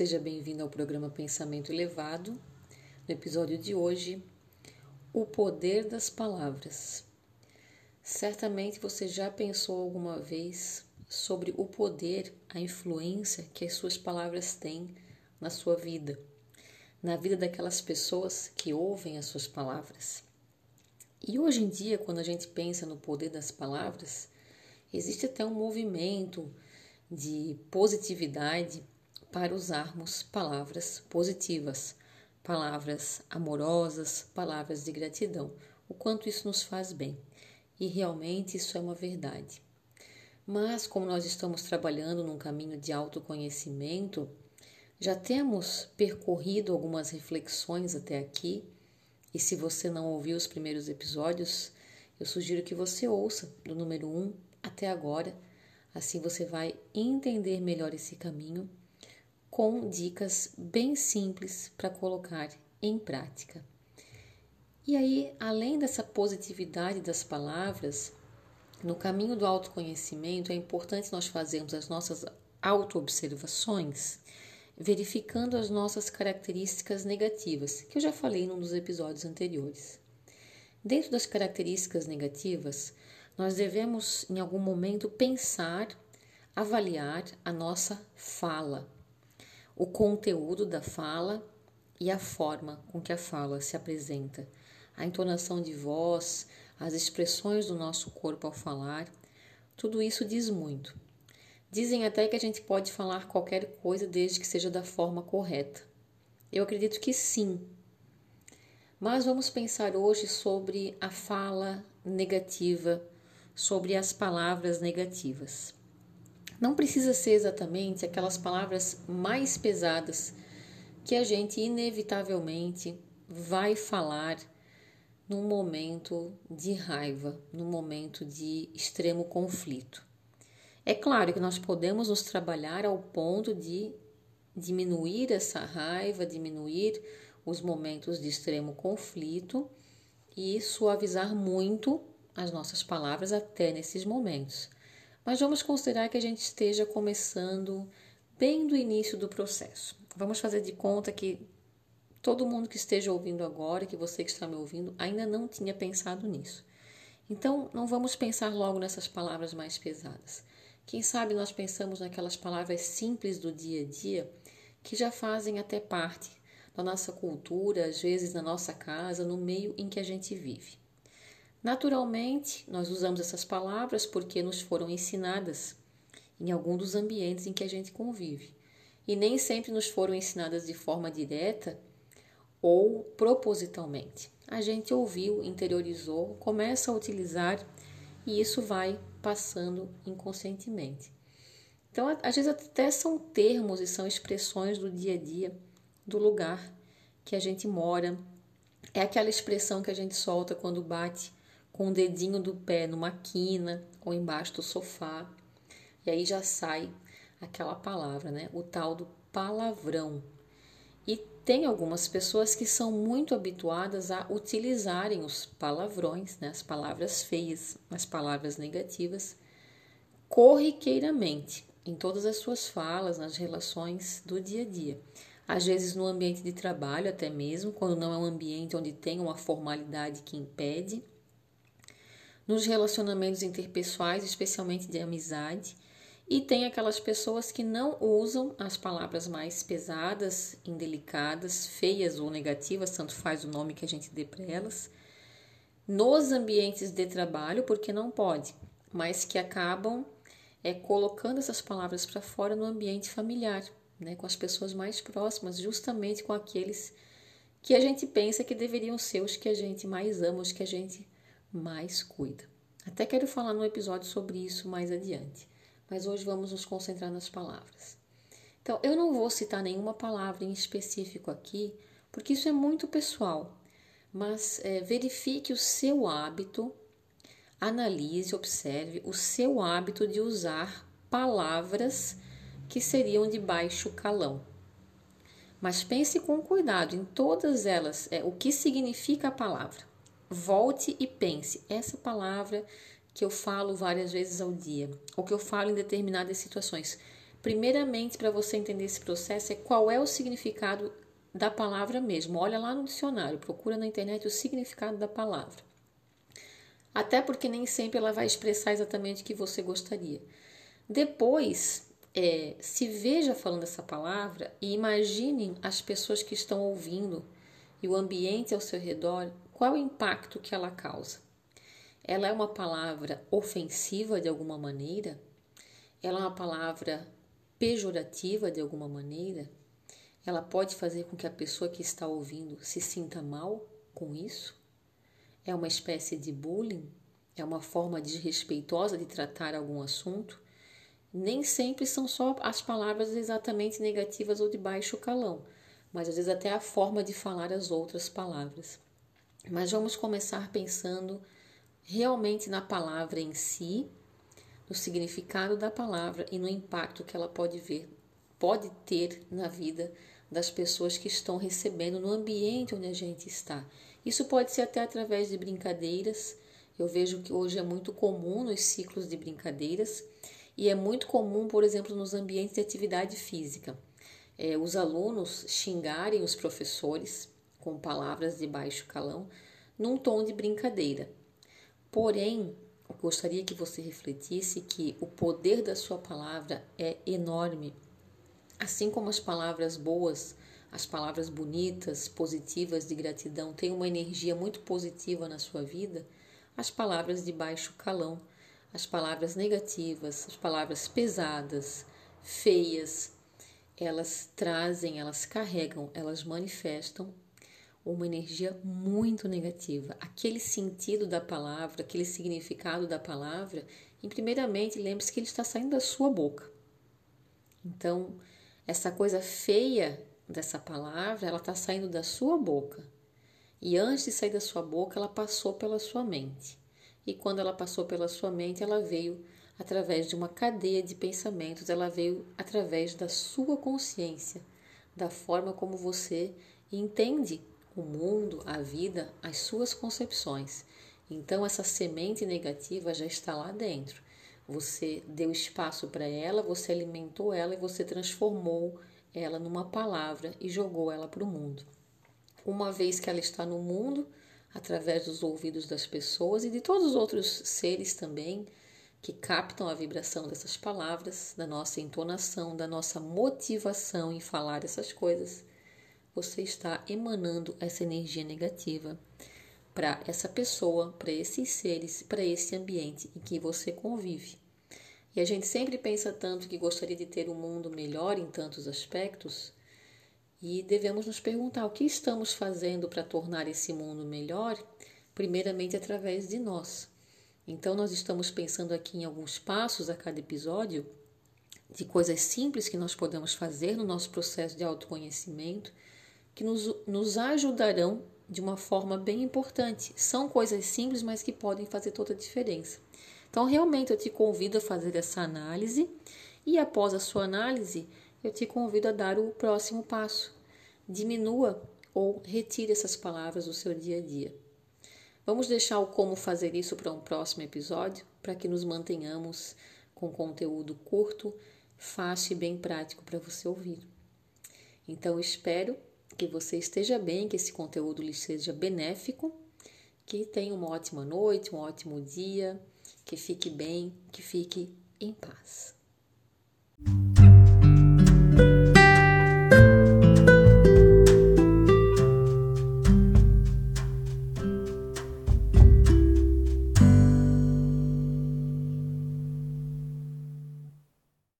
Seja bem-vindo ao programa Pensamento Elevado. No episódio de hoje, o poder das palavras. Certamente você já pensou alguma vez sobre o poder, a influência que as suas palavras têm na sua vida, na vida daquelas pessoas que ouvem as suas palavras. E hoje em dia, quando a gente pensa no poder das palavras, existe até um movimento de positividade para usarmos palavras positivas, palavras amorosas, palavras de gratidão, o quanto isso nos faz bem. E realmente isso é uma verdade. Mas, como nós estamos trabalhando num caminho de autoconhecimento, já temos percorrido algumas reflexões até aqui, e se você não ouviu os primeiros episódios, eu sugiro que você ouça do número 1 até agora, assim você vai entender melhor esse caminho com dicas bem simples para colocar em prática. E aí, além dessa positividade das palavras, no caminho do autoconhecimento é importante nós fazermos as nossas autoobservações, verificando as nossas características negativas, que eu já falei num dos episódios anteriores. Dentro das características negativas, nós devemos em algum momento pensar, avaliar a nossa fala, o conteúdo da fala e a forma com que a fala se apresenta, a entonação de voz, as expressões do nosso corpo ao falar, tudo isso diz muito. Dizem até que a gente pode falar qualquer coisa desde que seja da forma correta. Eu acredito que sim. Mas vamos pensar hoje sobre a fala negativa, sobre as palavras negativas. Não precisa ser exatamente aquelas palavras mais pesadas que a gente inevitavelmente vai falar num momento de raiva, num momento de extremo conflito. É claro que nós podemos nos trabalhar ao ponto de diminuir essa raiva, diminuir os momentos de extremo conflito e suavizar muito as nossas palavras até nesses momentos. Mas vamos considerar que a gente esteja começando bem do início do processo. Vamos fazer de conta que todo mundo que esteja ouvindo agora, que você que está me ouvindo, ainda não tinha pensado nisso. Então, não vamos pensar logo nessas palavras mais pesadas. Quem sabe nós pensamos naquelas palavras simples do dia a dia que já fazem até parte da nossa cultura, às vezes na nossa casa, no meio em que a gente vive. Naturalmente, nós usamos essas palavras porque nos foram ensinadas em algum dos ambientes em que a gente convive. E nem sempre nos foram ensinadas de forma direta ou propositalmente. A gente ouviu, interiorizou, começa a utilizar e isso vai passando inconscientemente. Então, às vezes até são termos e são expressões do dia a dia, do lugar que a gente mora. É aquela expressão que a gente solta quando bate com o dedinho do pé numa quina ou embaixo do sofá. E aí já sai aquela palavra, né? O tal do palavrão. E tem algumas pessoas que são muito habituadas a utilizarem os palavrões, né? as palavras feias, as palavras negativas, corriqueiramente, em todas as suas falas, nas relações do dia a dia. Às vezes no ambiente de trabalho, até mesmo, quando não é um ambiente onde tem uma formalidade que impede, nos relacionamentos interpessoais, especialmente de amizade, e tem aquelas pessoas que não usam as palavras mais pesadas, indelicadas, feias ou negativas, tanto faz o nome que a gente dê para elas, nos ambientes de trabalho, porque não pode, mas que acabam é, colocando essas palavras para fora no ambiente familiar, né, com as pessoas mais próximas, justamente com aqueles que a gente pensa que deveriam ser os que a gente mais ama, os que a gente mais cuida. Até quero falar num episódio sobre isso mais adiante, mas hoje vamos nos concentrar nas palavras. Então, eu não vou citar nenhuma palavra em específico aqui, porque isso é muito pessoal, mas é, verifique o seu hábito, analise, observe o seu hábito de usar palavras que seriam de baixo calão. Mas pense com cuidado em todas elas, é, o que significa a palavra. Volte e pense. Essa palavra que eu falo várias vezes ao dia, ou que eu falo em determinadas situações. Primeiramente, para você entender esse processo, é qual é o significado da palavra mesmo. Olha lá no dicionário, procura na internet o significado da palavra. Até porque nem sempre ela vai expressar exatamente o que você gostaria. Depois, é, se veja falando essa palavra e imagine as pessoas que estão ouvindo e o ambiente ao seu redor, qual o impacto que ela causa. Ela é uma palavra ofensiva de alguma maneira? Ela é uma palavra pejorativa de alguma maneira? Ela pode fazer com que a pessoa que está ouvindo se sinta mal com isso? É uma espécie de bullying? É uma forma desrespeitosa de tratar algum assunto? Nem sempre são só as palavras exatamente negativas ou de baixo calão, mas às vezes até a forma de falar as outras palavras. Mas vamos começar pensando realmente na palavra em si, no significado da palavra e no impacto que ela pode ver, pode ter na vida das pessoas que estão recebendo no ambiente onde a gente está. Isso pode ser até através de brincadeiras. Eu vejo que hoje é muito comum nos ciclos de brincadeiras e é muito comum, por exemplo, nos ambientes de atividade física, é, os alunos xingarem os professores com palavras de baixo calão, num tom de brincadeira. Porém, gostaria que você refletisse que o poder da sua palavra é enorme. Assim como as palavras boas, as palavras bonitas, positivas de gratidão têm uma energia muito positiva na sua vida, as palavras de baixo calão as palavras negativas, as palavras pesadas, feias, elas trazem, elas carregam, elas manifestam uma energia muito negativa. Aquele sentido da palavra, aquele significado da palavra, em primeiramente, lembre-se que ele está saindo da sua boca. Então, essa coisa feia dessa palavra, ela está saindo da sua boca. E antes de sair da sua boca, ela passou pela sua mente e quando ela passou pela sua mente, ela veio através de uma cadeia de pensamentos, ela veio através da sua consciência, da forma como você entende o mundo, a vida, as suas concepções. Então, essa semente negativa já está lá dentro. Você deu espaço para ela, você alimentou ela e você transformou ela numa palavra e jogou ela para o mundo. Uma vez que ela está no mundo, através dos ouvidos das pessoas e de todos os outros seres também que captam a vibração dessas palavras, da nossa entonação, da nossa motivação em falar essas coisas, você está emanando essa energia negativa para essa pessoa, para esses seres, para esse ambiente em que você convive. E a gente sempre pensa tanto que gostaria de ter um mundo melhor em tantos aspectos, e devemos nos perguntar o que estamos fazendo para tornar esse mundo melhor, primeiramente através de nós. Então, nós estamos pensando aqui em alguns passos a cada episódio de coisas simples que nós podemos fazer no nosso processo de autoconhecimento que nos, nos ajudarão de uma forma bem importante. São coisas simples, mas que podem fazer toda a diferença. Então, realmente, eu te convido a fazer essa análise e, após a sua análise, eu te convido a dar o próximo passo. Diminua ou retire essas palavras do seu dia a dia. Vamos deixar o como fazer isso para um próximo episódio, para que nos mantenhamos com conteúdo curto, fácil e bem prático para você ouvir. Então, espero que você esteja bem, que esse conteúdo lhe seja benéfico, que tenha uma ótima noite, um ótimo dia, que fique bem, que fique em paz.